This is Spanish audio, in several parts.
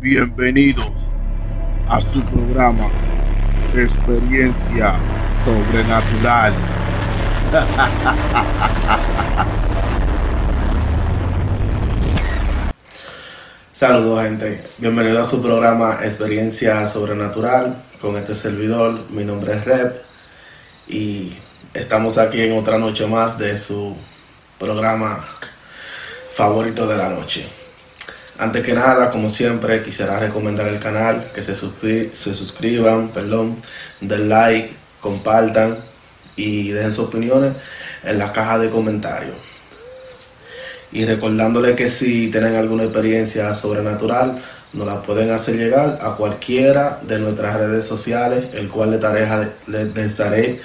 Bienvenidos a su programa Experiencia Sobrenatural. Saludos gente, bienvenido a su programa Experiencia Sobrenatural con este servidor, mi nombre es Rep y estamos aquí en otra noche más de su programa favorito de la noche. Antes que nada, como siempre, quisiera recomendar el canal, que se, suscri- se suscriban, perdón, den like, compartan y dejen sus opiniones en la caja de comentarios. Y recordándole que si tienen alguna experiencia sobrenatural, nos la pueden hacer llegar a cualquiera de nuestras redes sociales, el cual le estaré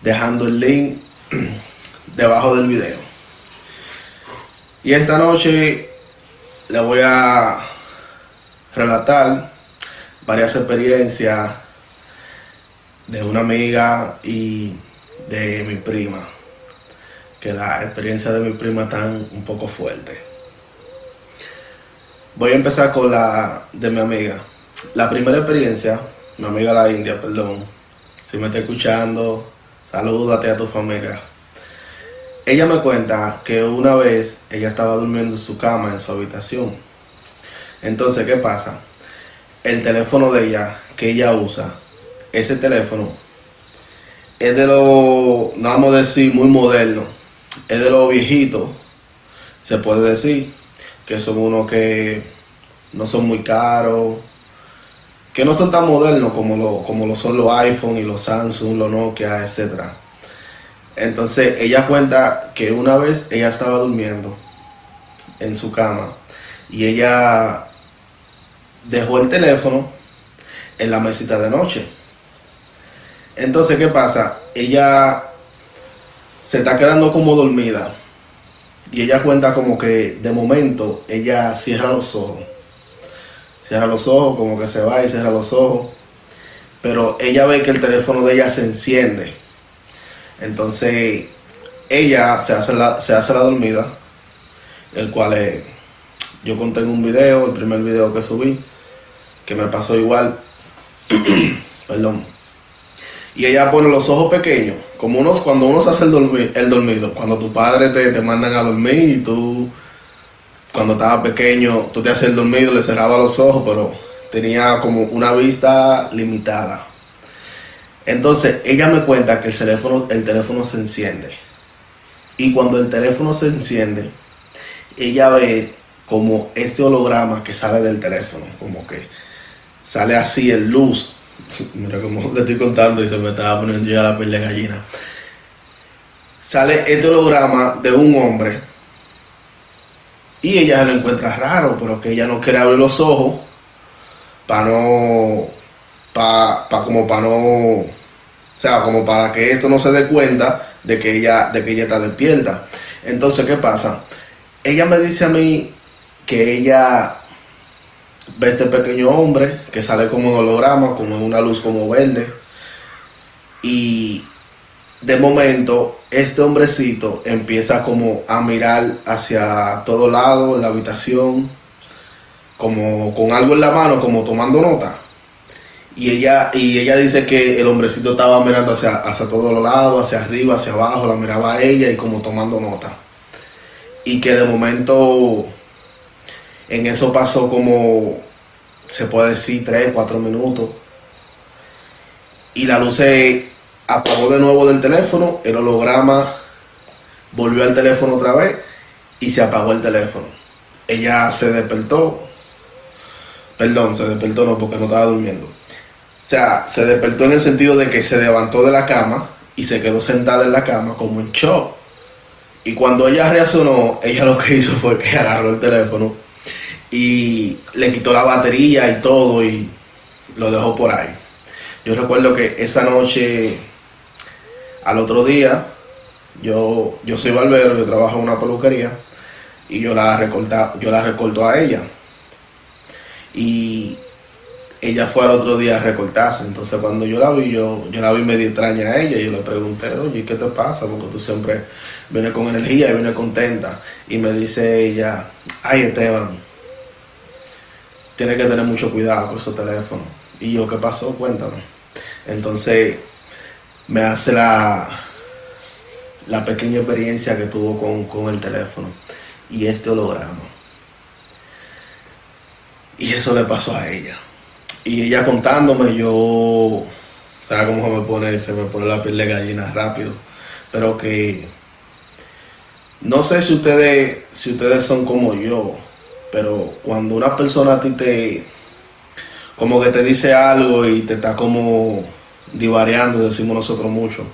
dejando el link debajo del video. Y esta noche le voy a relatar varias experiencias de una amiga y de mi prima que la experiencia de mi prima están un poco fuerte. Voy a empezar con la de mi amiga. La primera experiencia, mi amiga la India, perdón, si me está escuchando, salúdate a tu familia. Ella me cuenta que una vez ella estaba durmiendo en su cama, en su habitación. Entonces, ¿qué pasa? El teléfono de ella, que ella usa, ese teléfono, es de lo, vamos a decir muy moderno, es de los viejitos, se puede decir, que son unos que no son muy caros, que no son tan modernos como lo, como lo son los iPhone y los Samsung, los Nokia, etc. Entonces ella cuenta que una vez ella estaba durmiendo en su cama y ella dejó el teléfono en la mesita de noche. Entonces, ¿qué pasa? Ella se está quedando como dormida. Y ella cuenta como que de momento ella cierra los ojos. Cierra los ojos, como que se va y cierra los ojos. Pero ella ve que el teléfono de ella se enciende. Entonces ella se hace la, se hace la dormida. El cual eh, yo conté en un video, el primer video que subí, que me pasó igual. Perdón y ella pone los ojos pequeños, como unos cuando uno se hace el, el dormido, cuando tu padre te, te mandan a dormir y tú, cuando estaba pequeño, tú te hacías el dormido, le cerraba los ojos, pero tenía como una vista limitada. Entonces ella me cuenta que el teléfono, el teléfono se enciende. Y cuando el teléfono se enciende, ella ve como este holograma que sale del teléfono, como que sale así en luz. Mira como te estoy contando y se me estaba poniendo ya la piel de gallina. Sale este holograma de un hombre y ella lo encuentra raro, pero que ella no quiere abrir los ojos para no, para como para no, o sea, como para que esto no se dé cuenta de que ella, de que ella está despierta. Entonces, ¿qué pasa? Ella me dice a mí que ella ve este pequeño hombre que sale como un holograma, como en una luz como verde. Y de momento, este hombrecito empieza como a mirar hacia todo lado, la habitación, como con algo en la mano, como tomando nota. Y ella, y ella dice que el hombrecito estaba mirando hacia, hacia todos los lados, hacia arriba, hacia abajo, la miraba a ella y como tomando nota. Y que de momento en eso pasó como, se puede decir, 3, 4 minutos. Y la luz se apagó de nuevo del teléfono, el holograma volvió al teléfono otra vez y se apagó el teléfono. Ella se despertó, perdón, se despertó no porque no estaba durmiendo. O sea, se despertó en el sentido de que se levantó de la cama y se quedó sentada en la cama como en shock. Y cuando ella reaccionó, ella lo que hizo fue que agarró el teléfono y le quitó la batería y todo y lo dejó por ahí. Yo recuerdo que esa noche, al otro día, yo, yo soy barbero, yo trabajo en una peluquería y yo la recorta, yo la recorto a ella. Y ella fue al otro día a recortarse. Entonces cuando yo la vi, yo, yo la vi medio extraña a ella. Y yo le pregunté, oye, ¿qué te pasa? Porque tú siempre vienes con energía y vienes contenta. Y me dice ella, ay Esteban, tiene que tener mucho cuidado con esos teléfonos. Y yo, ¿qué pasó? Cuéntame. Entonces, me hace la, la pequeña experiencia que tuvo con, con el teléfono y este holograma. Y eso le pasó a ella. Y ella contándome, yo, ¿sabes cómo se me pone? Se me pone la piel de gallina rápido. Pero que, no sé si ustedes, si ustedes son como yo, pero cuando una persona a ti te, como que te dice algo y te está como divariando, decimos nosotros mucho,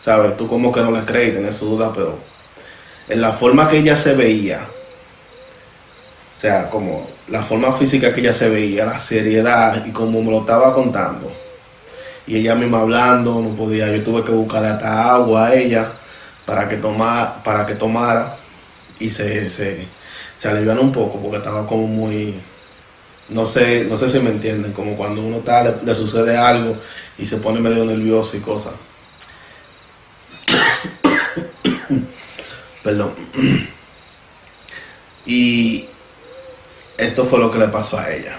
¿sabes? Tú como que no le crees, tienes su duda, pero en la forma que ella se veía, o sea, como la forma física que ella se veía, la seriedad y como me lo estaba contando. Y ella misma hablando, no podía, yo tuve que buscarle hasta agua a ella para que tomara, para que tomara y se, se, se aliviara un poco porque estaba como muy, no sé, no sé si me entienden, como cuando uno le, le sucede algo y se pone medio nervioso y cosas. Perdón. Y esto fue lo que le pasó a ella.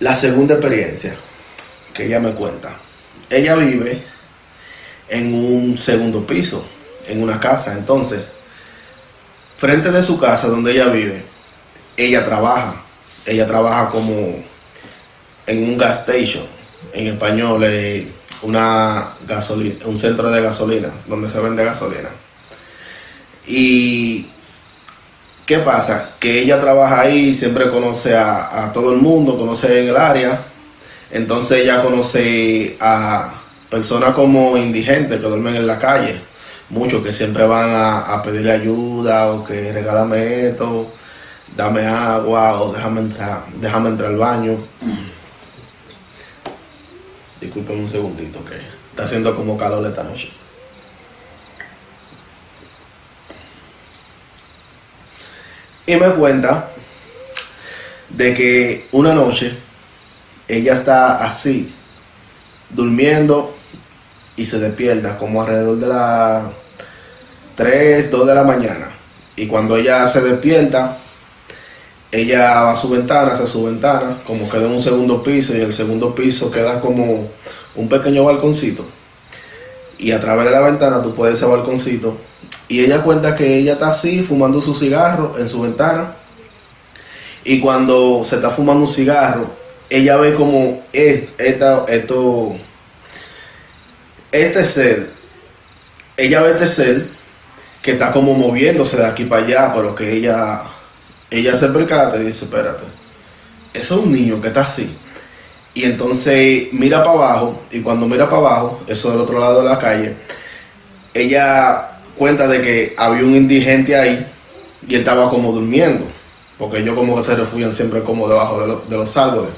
La segunda experiencia que ella me cuenta. Ella vive en un segundo piso, en una casa. Entonces, frente de su casa donde ella vive, ella trabaja. Ella trabaja como en un gas station. En español, eh, una gasolina, un centro de gasolina, donde se vende gasolina. Y ¿qué pasa? Que ella trabaja ahí, siempre conoce a, todo el mundo, conoce en el área. Entonces ella conoce a personas como indigentes que duermen en la calle, muchos que siempre van a, a pedirle ayuda o que regálame esto, dame agua o déjame entrar, déjame entrar al baño. Disculpen un segundito que está haciendo como calor esta noche. Y me cuenta de que una noche ella está así, durmiendo y se despierta como alrededor de las 3, 2 de la mañana. Y cuando ella se despierta, ella va a su ventana, hacia su ventana, como queda en un segundo piso y el segundo piso queda como un pequeño balconcito. Y a través de la ventana tú puedes ese balconcito. Y ella cuenta que ella está así, fumando su cigarro en su ventana. Y cuando se está fumando un cigarro, ella ve como es- esta, esto, este ser, ella ve este ser que está como moviéndose de aquí para allá, pero que ella, ella se percata y dice, espérate, eso es un niño que está así. Y entonces mira para abajo, y cuando mira para abajo, eso del otro lado de la calle, ella cuenta de que había un indigente ahí y él estaba como durmiendo, porque ellos como que se refugian siempre como debajo de, lo- de los árboles.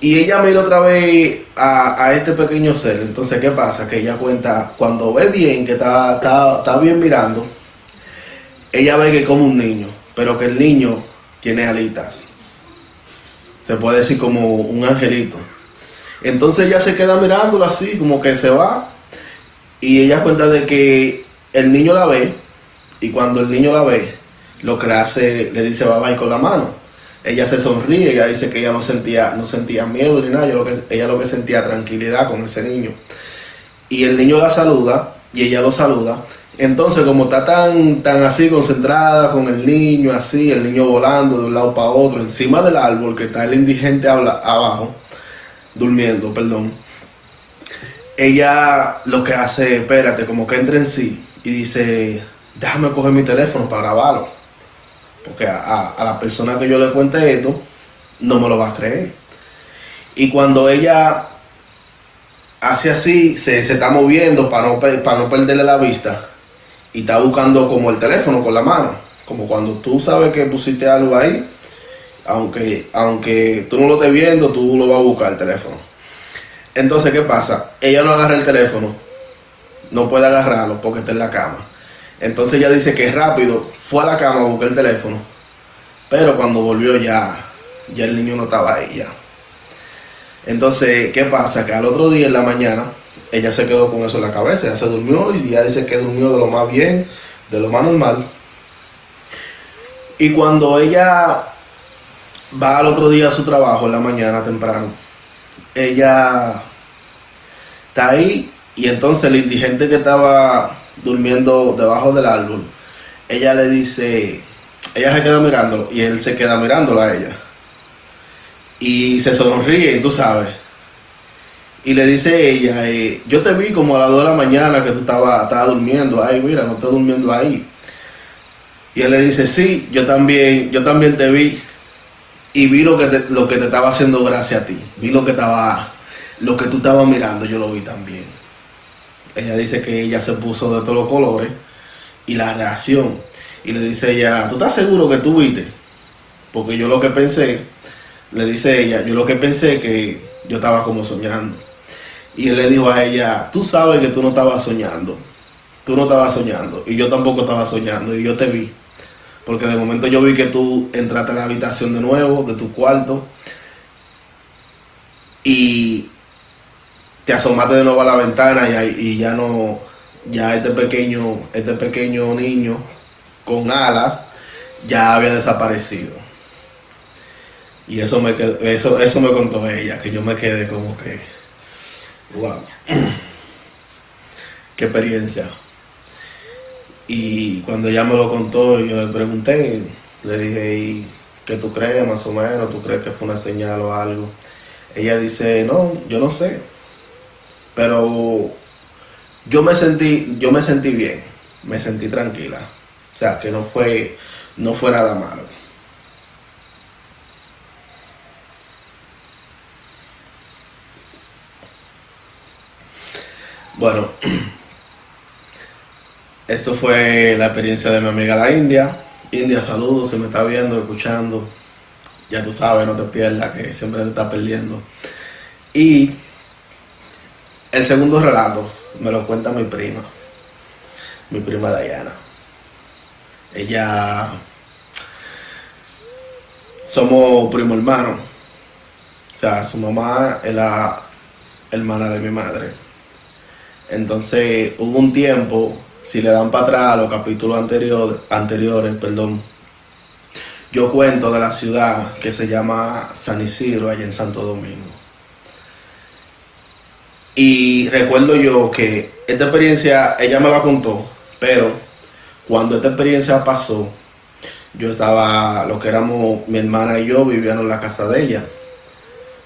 Y ella mira otra vez a, a este pequeño ser. Entonces, ¿qué pasa? Que ella cuenta, cuando ve bien, que está, está, está bien mirando, ella ve que es como un niño, pero que el niño tiene alitas. Se puede decir como un angelito. Entonces ella se queda mirándolo así, como que se va. Y ella cuenta de que el niño la ve, y cuando el niño la ve, lo que le hace, le dice bye bye con la mano ella se sonríe, ella dice que ella no sentía, no sentía miedo ni nada, lo que, ella lo que sentía tranquilidad con ese niño. Y el niño la saluda y ella lo saluda. Entonces, como está tan, tan así concentrada con el niño, así, el niño volando de un lado para otro, encima del árbol que está el indigente abajo, durmiendo, perdón, ella lo que hace, espérate, como que entra en sí y dice, déjame coger mi teléfono para grabarlo. Porque a, la persona que yo le cuente esto, no me lo va a creer. Y cuando ella hace así, se, se está moviendo para no, para no perderle la vista y está buscando como el teléfono con la mano. Como cuando tú sabes que pusiste algo ahí, aunque, aunque tú no lo estés viendo, tú lo vas a buscar el teléfono. Entonces, ¿qué pasa? Ella no agarra el teléfono, no puede agarrarlo porque está en la cama. Entonces ella dice que rápido fue a la cama a buscar el teléfono, pero cuando volvió ya, ya el niño no estaba ahí ya. Entonces, ¿qué pasa? Que al otro día en la mañana, ella se quedó con eso en la cabeza, ella se durmió y ya dice que durmió de lo más bien, de lo más normal. Y cuando ella va al otro día a su trabajo en la mañana temprano, ella está ahí y entonces el indigente que estaba durmiendo debajo del árbol, ella le dice, ella se queda mirándolo y él se queda mirándola a ella. Y se sonríe, tú sabes. Y le dice ella, eh, yo te vi como a las 2 de la mañana que tú estabas estaba durmiendo ahí, mira, no estás durmiendo ahí. Y él le dice, sí, yo también, yo también te vi y vi lo que te, lo que te estaba haciendo gracia a ti. Vi lo que estaba, lo que tú estabas mirando, yo lo vi también. Ella dice que ella se puso de todos los colores y la reacción. Y le dice ella, ¿tú estás seguro que tú viste? Porque yo lo que pensé, le dice ella, yo lo que pensé que yo estaba como soñando. Y él le dijo a ella, tú sabes que tú no estabas soñando. Tú no estabas soñando. Y yo tampoco estaba soñando. Y yo te vi. Porque de momento yo vi que tú entraste a la habitación de nuevo, de tu cuarto, y te asomaste de nuevo a la ventana y, ya no, ya este pequeño, este pequeño niño con alas ya había desaparecido. Y eso me eso, eso me contó ella, que yo me quedé como que, wow, qué experiencia. Y cuando ella me lo contó, yo le pregunté, le dije, ¿y qué tú crees más o menos? ¿Tú crees que fue una señal o algo? Ella dice, no, yo no sé. Pero yo me sentí, yo me sentí bien, me sentí tranquila. O sea, que no fue, no fue nada malo. Esto fue la experiencia de mi amiga la India. India, saludos, si me está viendo, escuchando. Ya tú sabes, no te pierdas, que siempre te está perdiendo. Y el segundo relato me lo cuenta mi prima, mi prima Diana. Ella, somos primo hermano. O sea, su mamá es la hermana de mi madre. Entonces hubo un tiempo, si le dan para atrás a los capítulos anteriores, perdón, yo cuento de la ciudad que se llama San Isidro, allá en Santo Domingo. Y recuerdo yo que esta experiencia, ella me la contó, pero cuando esta experiencia pasó, yo estaba, lo que éramos mi hermana y yo vivíamos en la casa de ella,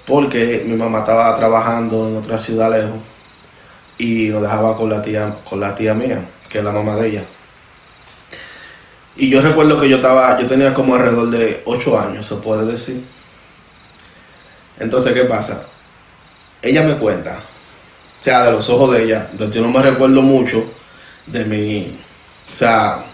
porque mi mamá estaba trabajando en otra ciudad lejos y nos dejaba con la tía, con la tía mía, que es la mamá de ella. Y yo recuerdo que yo estaba, yo tenía como alrededor de 8 años, se puede decir. Entonces, ¿qué pasa? Ella me cuenta o sea, de los ojos de ella. Entonces yo no me recuerdo mucho de mi, o sea,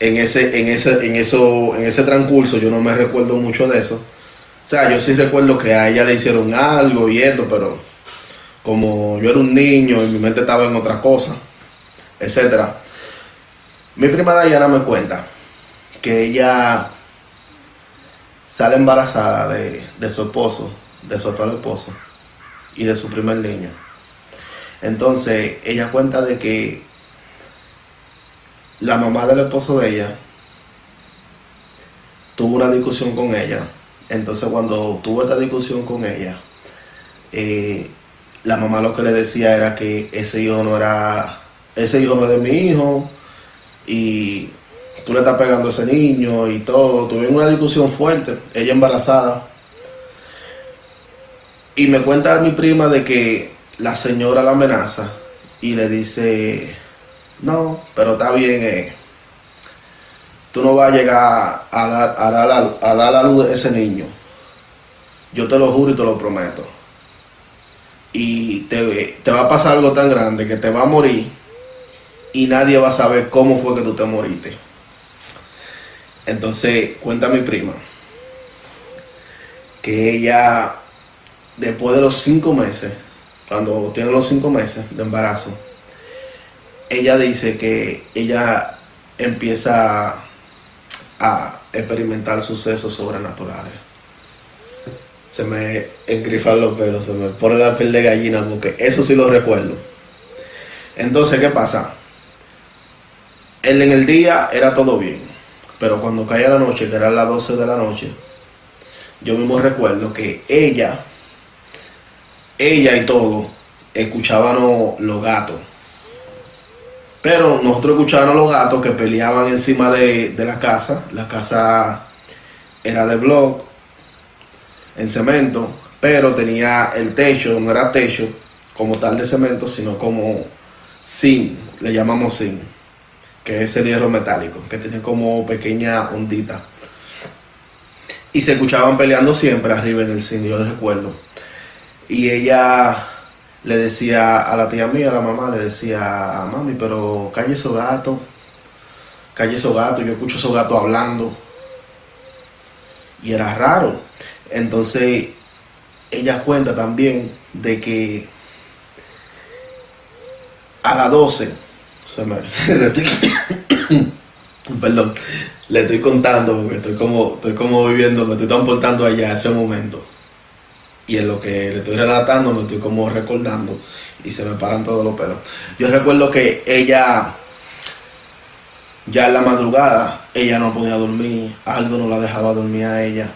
en ese, en ese, en eso, en ese transcurso yo no me recuerdo mucho de eso. O sea, yo sí recuerdo que a ella le hicieron algo y esto, pero como yo era un niño y mi mente estaba en otra cosa, etcétera. Mi prima Dayana me cuenta que ella sale embarazada de, de su esposo, de su actual esposo y de su primer niño. Entonces, ella cuenta de que la mamá del esposo de ella tuvo una discusión con ella. Entonces, cuando tuvo esta discusión con ella, eh, la mamá lo que le decía era que ese hijo no era, ese hijo no es de mi hijo y tú le estás pegando a ese niño y todo. Tuvieron una discusión fuerte, ella embarazada. Y me cuenta mi prima de que la señora la amenaza y le dice, no, pero está bien, eh, tú no vas a llegar a dar, a, dar a dar la luz de ese niño. Yo te lo juro y te lo prometo. Y te, te va a pasar algo tan grande que te va a morir y nadie va a saber cómo fue que tú te moriste. Entonces, cuenta mi prima que ella, después de los cinco meses, cuando tiene los cinco meses de embarazo, ella dice que ella empieza a experimentar sucesos sobrenaturales. Se me engrifan los pelos, se me pone la piel de gallina, porque eso sí lo recuerdo. Entonces, ¿qué pasa? Él en el día era todo bien, pero cuando caía la noche, que eran las 12 de la noche, yo mismo recuerdo que ella, ella y todo, escuchaban los gatos. Pero nosotros escuchábamos los gatos que peleaban encima de, de la casa. La casa era de block, en cemento, pero tenía el techo, no era techo como tal de cemento, sino como zinc, le llamamos zinc, que es el hierro metálico, que tiene como pequeña ondita. Y se escuchaban peleando siempre arriba en el zinc, yo recuerdo. Y ella le decía a la tía mía, a la mamá, le decía, mami, pero calle esos gatos, calle esos gatos, yo escucho esos gatos hablando. Y era raro. Entonces, ella cuenta también de que a las 12, perdón, le estoy contando porque estoy como, estoy como viviendo, me estoy transportando allá a ese momento. Y en lo que le estoy relatando me estoy como recordando y se me paran todos los pelos. Yo recuerdo que ella, ya en la madrugada, ella no podía dormir, algo no la dejaba dormir a ella.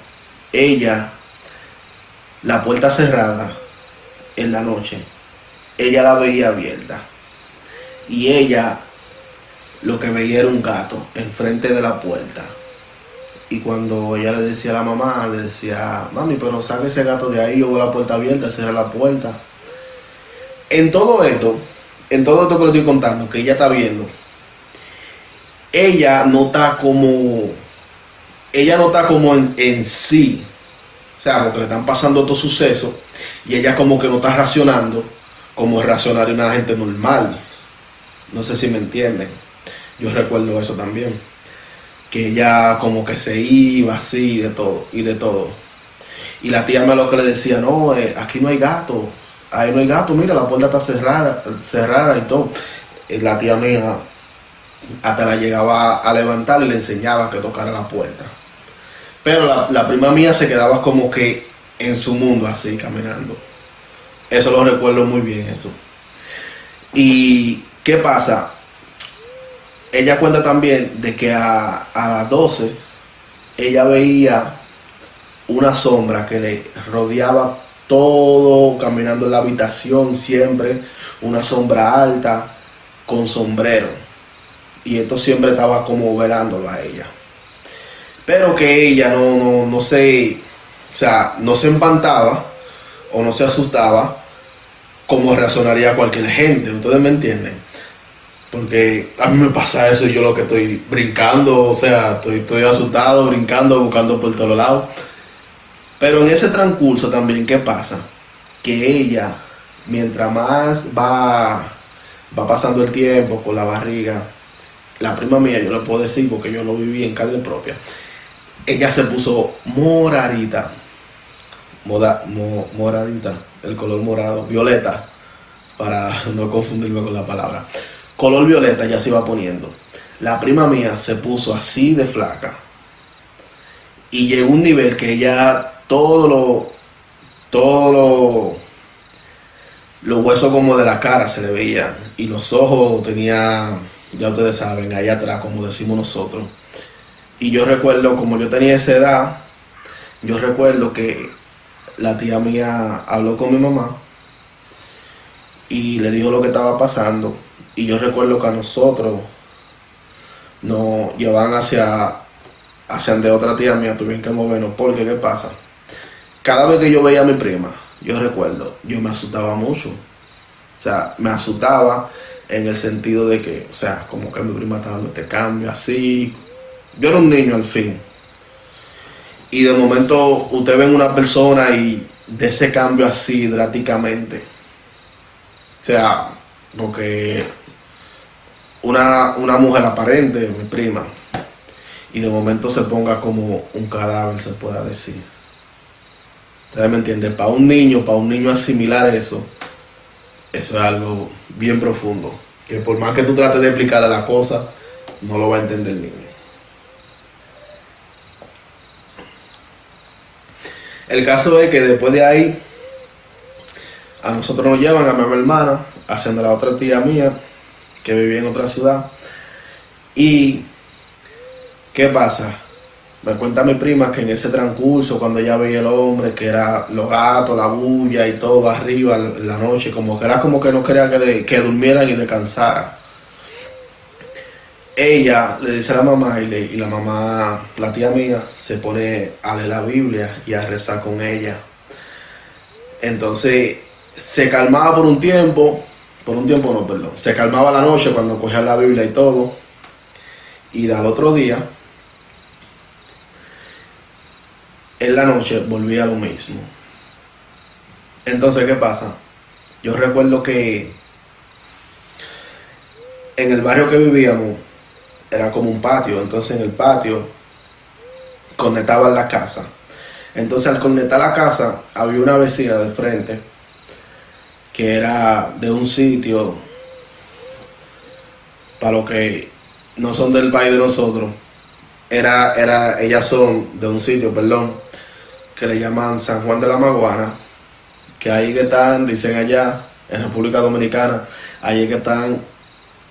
Ella, la puerta cerrada en la noche, ella la veía abierta. Y ella lo que veía era un gato enfrente de la puerta. Y cuando ella le decía a la mamá, le decía, mami, pero saque ese gato de ahí, yo veo la puerta abierta, cierra la puerta. En todo esto, en todo esto que le estoy contando, que ella está viendo, ella no está como, ella no está como en, sí. O sea, porque le están pasando estos sucesos y ella como que no está racionando como reaccionaría una gente normal. No sé si me entienden. Yo recuerdo eso también que ella como que se iba así de todo y de todo. Y la tía me lo que le decía, no, eh, aquí no hay gato, ahí no hay gato, mira, la puerta está cerrada, cerrada y todo. Y la tía mía hasta la llegaba a levantar y le enseñaba que tocara la puerta. Pero la, la prima mía se quedaba como que en su mundo así, caminando. Eso lo recuerdo muy bien, eso. ¿Y qué pasa? ella cuenta también de que a, las 12 ella veía una sombra que le rodeaba todo caminando en la habitación siempre, una sombra alta con sombrero. Y esto siempre estaba como velándolo a ella. Pero que ella no, no, no se, o sea, no se empantaba o no se asustaba como reaccionaría cualquier gente. ¿Ustedes me entienden? Porque a mí me pasa eso y yo lo que estoy brincando, o sea, estoy, estoy asustado, brincando, buscando por todos lados. Pero en ese transcurso también, ¿qué pasa? Que ella, mientras más va, va pasando el tiempo con la barriga, la prima mía, yo le puedo decir porque yo lo viví en carne propia, ella se puso moradita, moda, moradita, el color morado, violeta, para no confundirme con la palabra color violeta ya se iba poniendo. La prima mía se puso así de flaca. Y llegó un nivel que ella todo lo, todo lo, los huesos como de la cara se le veían. Y los ojos tenía, ya ustedes saben, allá atrás, como decimos nosotros. Y yo recuerdo, como yo tenía esa edad, yo recuerdo que la tía mía habló con mi mamá y le dijo lo que estaba pasando y yo recuerdo que a nosotros nos llevaban hacia, hacia de otra tía mía, tuvieron que movernos, porque ¿qué pasa? Cada vez que yo veía a mi prima, yo recuerdo, yo me asustaba mucho. O sea, me asustaba en el sentido de que, o sea, como que mi prima estaba dando este cambio así. Yo era un niño al fin. Y de momento usted ve una persona y de ese cambio así drásticamente. O sea, porque una, una mujer aparente, mi prima, y de momento se ponga como un cadáver, se pueda decir. Ustedes me entienden, para un niño, para un niño asimilar eso, eso es algo bien profundo. Que por más que tú trates de explicarle la cosa, no lo va a entender el niño. El caso es que después de ahí, a nosotros nos llevan a mi hermana, haciendo la otra tía mía, que vivía en otra ciudad. Y ¿Qué pasa? Me cuenta mi prima que en ese transcurso, cuando ella veía el hombre, que era los gatos, la bulla y todo arriba en la noche, como que era como que no quería que, que durmieran y descansaran. Ella le dice a la mamá y, y la mamá, la tía mía, se pone a leer la Biblia y a rezar con ella. Entonces se calmaba por un tiempo, por un tiempo no, perdón, se calmaba la noche cuando cogía la Biblia y todo, y al otro día en la noche volvía lo mismo. Entonces, ¿qué pasa? Yo recuerdo que en el barrio que vivíamos era como un patio, entonces en el patio conectaban la casa. Entonces al conectar la casa había una vecina de frente que era de un sitio para los que no son del país de nosotros. Era, era, ellas son de un sitio, perdón, que le llaman San Juan de la Maguana, que ahí que están, dicen allá, en República Dominicana, ahí que están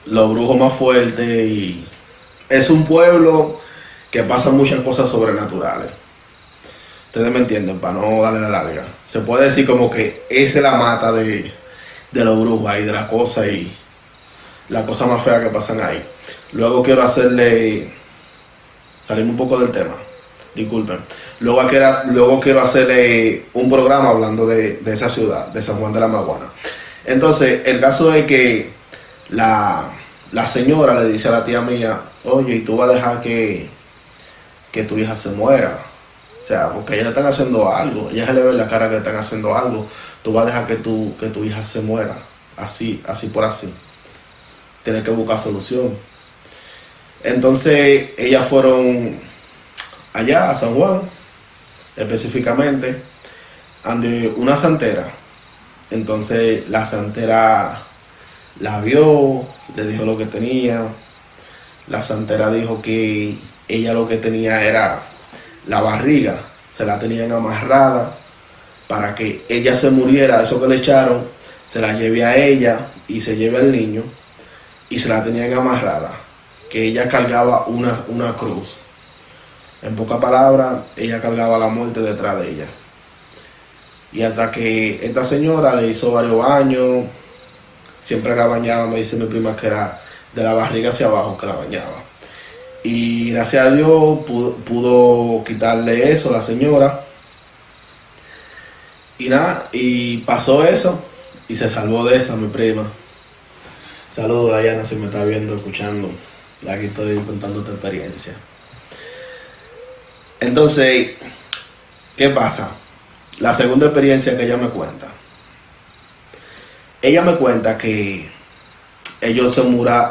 los brujos más fuertes y es un pueblo que pasa muchas cosas sobrenaturales. Ustedes me entienden, para no darle la larga. Se puede decir como que esa es la mata de, de los brujos y de la cosa y la cosa más fea que pasan ahí. Luego quiero hacerle, salimos un poco del tema, disculpen. Luego, quiero, luego quiero hacerle un programa hablando de, esa ciudad, de San Juan de la Maguana. Entonces, el caso es que la, señora le dice a la tía mía, oye, ¿y tú vas a dejar que, que tu hija se muera? O sea, porque ella le están haciendo algo, ella se le ve en la cara que están haciendo algo, tú vas a dejar que tu, que tu hija se muera, así, así por así. Tienes que buscar solución. Entonces, ellas fueron allá a San Juan, específicamente, ante una santera. Entonces la santera la vio, le dijo lo que tenía. La santera dijo que ella lo que tenía era la barriga, se la tenían amarrada para que ella se muriera, eso que le echaron, se la lleve a ella y se lleve al niño y se la tenían amarrada, que ella cargaba una, una cruz. En pocas palabras, ella cargaba la muerte detrás de ella. Y hasta que esta señora le hizo varios baños, siempre la bañaba, me dice mi prima que era de la barriga hacia abajo que la bañaba. Y gracias a Dios pudo, quitarle eso a la señora. Y nada, y pasó eso y se salvó de esa mi prima. Saludos Diana si me está viendo, escuchando. Aquí estoy contando tu experiencia. Entonces, ¿qué pasa? La segunda experiencia que ella me cuenta. Ella me cuenta que ellos se,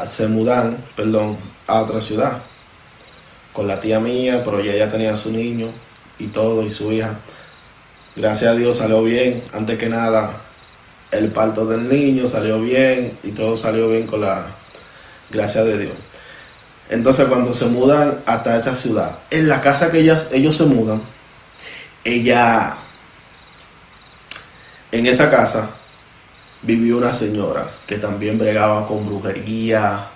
se mudan perdón, a otra ciudad con la tía mía, pero ella ya tenía su niño y todo, y su hija. Gracias a Dios salió bien. Antes que nada, el parto del niño salió bien y todo salió bien con la gracia de Dios. Entonces cuando se mudan hasta esa ciudad, en la casa que ellas, ellos se mudan, ella, en esa casa, vivió una señora que también bregaba con brujería,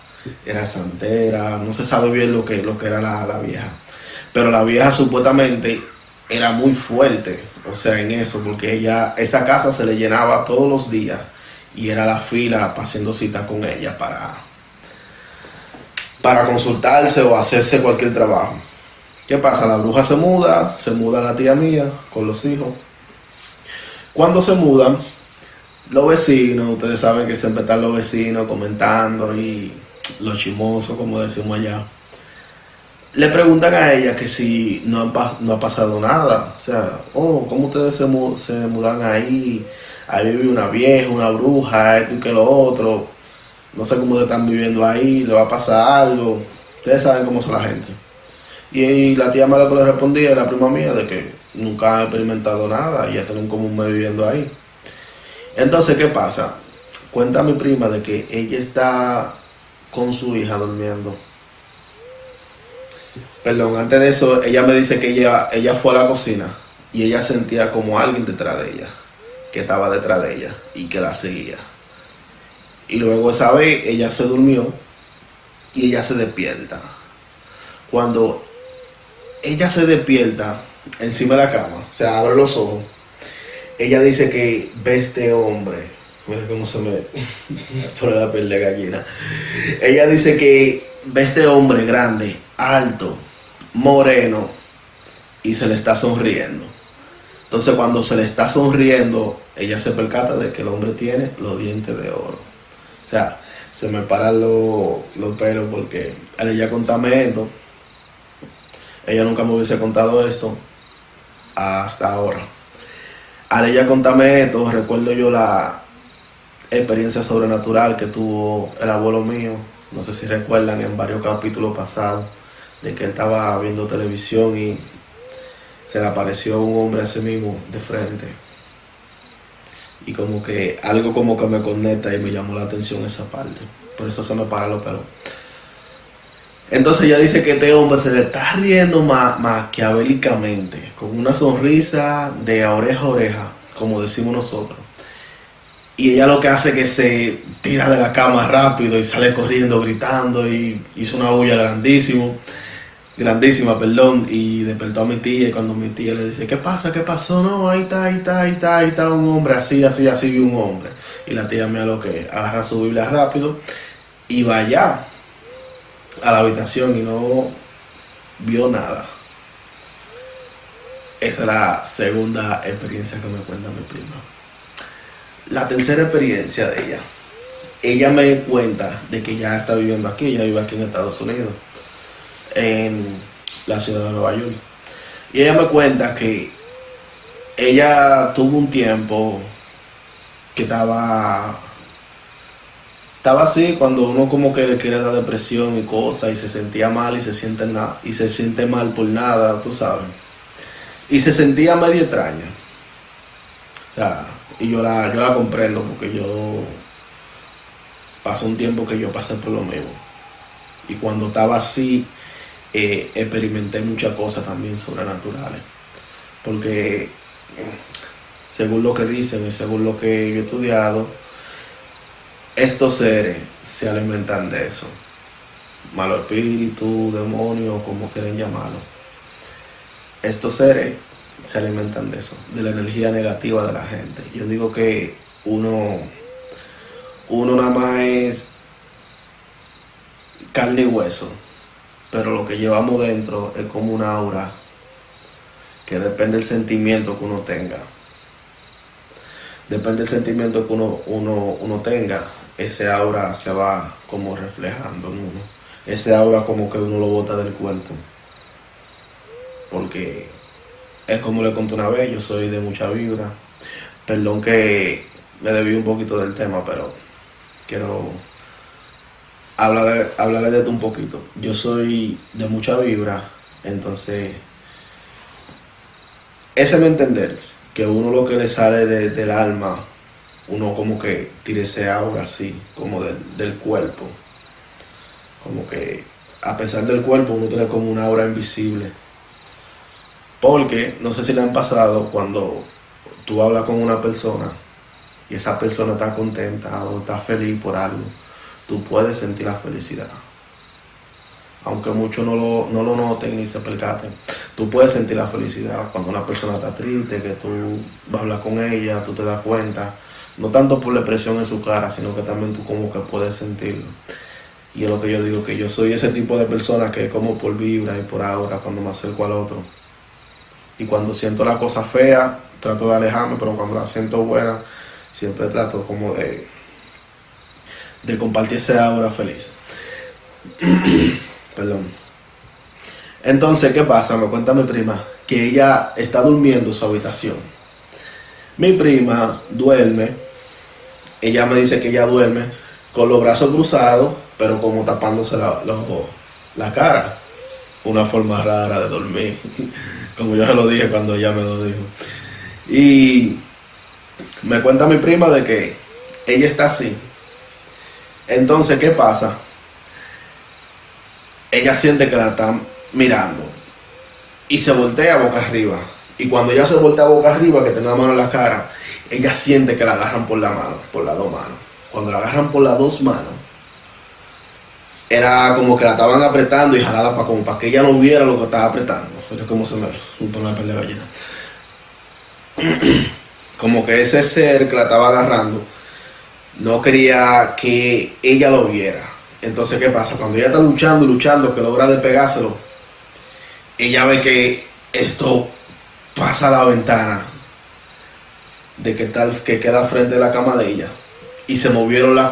era santera, no se sabe bien lo que, lo que era la, la vieja. Pero la vieja supuestamente era muy fuerte, o sea, en eso, porque ella, esa casa se le llenaba todos los días y era la fila haciendo cita con ella para para consultarse o hacerse cualquier trabajo. ¿Qué pasa? La bruja se muda, se muda la tía mía con los hijos. Cuando se mudan, los vecinos, ustedes saben que siempre están los vecinos comentando y los chimosos, como decimos allá, le preguntan a ella que si no, ha pasado nada. O sea, oh, ¿cómo ustedes se, se mudan ahí? Ahí vive una vieja, una bruja, esto y que lo otro no sé cómo están viviendo ahí, le va a pasar algo. Ustedes saben cómo son la gente. Y, la tía Mala que le respondía la prima mía de que nunca ha experimentado nada y ya tienen como un mes viviendo ahí. Entonces, ¿qué pasa? Cuenta mi prima de que ella está con su hija durmiendo. Perdón, antes de eso, ella me dice que ella, ella fue a la cocina y ella sentía como alguien detrás de ella, que estaba detrás de ella y que la seguía. Y luego esa vez ella se durmió y ella se despierta. Cuando ella se despierta encima de la cama, o sea, abre los ojos. Ella dice que ve este hombre. Mira cómo se me pone la piel de gallina. Ella dice que ve este hombre grande, alto, moreno, y se le está sonriendo. Entonces cuando se le está sonriendo, ella se percata de que el hombre tiene los dientes de oro. O sea, se me paran los, los pelos porque al ella contarme esto, ella nunca me hubiese contado esto hasta ahora. Al ella contarme esto, recuerdo yo la experiencia sobrenatural que tuvo el abuelo mío. No sé si recuerdan en varios capítulos pasados de que él estaba viendo televisión y se le apareció un hombre a sí mismo de frente. Y como que algo como que me conecta y me llamó la atención esa parte. Por eso se me para los pelos. Entonces ella dice que este hombre se le está riendo maquiavélicamente, con una sonrisa de oreja a oreja, como decimos nosotros. Y ella lo que hace es que se tira de la cama rápido y sale corriendo, gritando y hizo una bulla grandísimo, grandísima, perdón, y despertó a mi tía y cuando mi tía le dice, ¿qué pasa? ¿Qué pasó? No, ahí está, ahí está, ahí está, ahí está un hombre, así, así, así, vi un hombre. Y la tía mía lo que agarra su Biblia rápido y va allá a la habitación y no vio nada. Esa es la segunda experiencia que me cuenta mi prima. La tercera experiencia de ella. Ella me cuenta de que ya está viviendo aquí, ella vive aquí en Estados Unidos, en la ciudad de Nueva York. Y ella me cuenta que ella tuvo un tiempo que estaba estaba así cuando uno como que le quiere dar depresión y cosas y se sentía mal y se siente y se siente mal por nada, tú sabes. Y se sentía medio extraña. O sea, y yo la, yo la comprendo porque yo pasó un tiempo que yo pasé por lo mismo. Y cuando estaba así, eh, experimenté muchas cosas también sobrenaturales. Porque según lo que dicen y según lo que yo he estudiado, estos seres se alimentan de eso. Malo espíritu, demonio, como quieren llamarlo. Estos seres se alimentan de eso, de la energía negativa de la gente. Yo digo que uno, uno nada más es carne y hueso, pero lo que llevamos dentro es como una aura que depende del sentimiento que uno tenga. Depende del sentimiento que uno, uno, uno tenga ese aura se va como reflejando en uno. Ese aura como que uno lo bota del cuerpo. Porque es como le conté una vez, yo soy de mucha vibra. Perdón que me debí un poquito del tema, pero quiero hablar de, de esto un poquito. Yo soy de mucha vibra, entonces ese me entender, que uno lo que le sale del alma uno como que tire ese aura así, como del, cuerpo. Como que a pesar del cuerpo uno tiene como una aura invisible. Porque, no sé si le han pasado, cuando tú hablas con una persona y esa persona está contenta o está feliz por algo, tú puedes sentir la felicidad. Aunque muchos no lo, no lo noten ni se percaten, tú puedes sentir la felicidad cuando una persona está triste, que tú vas a hablar con ella, tú te das cuenta no tanto por la expresión en su cara, sino que también tú como que puedes sentirlo. Y es lo que yo digo, que yo soy ese tipo de persona que como por vibra y por ahora cuando me acerco al otro. Y cuando siento la cosa fea, trato de alejarme, pero cuando la siento buena, siempre trato como de, de compartir aura feliz. Perdón. Entonces, ¿qué pasa? Me cuenta mi prima que ella está durmiendo en su habitación. Mi prima duerme ella me dice que ella duerme con los brazos cruzados, pero como tapándose la, la cara. Una forma rara de dormir, como yo se lo dije cuando ella me lo dijo. Y me cuenta mi prima de que ella está así. Entonces, ¿qué pasa? Ella siente que la están mirando y se voltea boca arriba. Y cuando ella se voltea boca arriba, que tiene la mano en la cara, ella siente que la agarran por la mano, por las dos manos. Cuando la agarran por las dos manos, era como que la estaban apretando y jalada para como para que ella no viera lo que estaba apretando. pero como se me, la. Como que ese ser que la estaba agarrando no quería que ella lo viera. Entonces, ¿qué pasa? Cuando ella está luchando, luchando, que logra despegárselo, ella ve que esto pasa a la ventana de que tal que queda frente a la cama de ella y se movieron las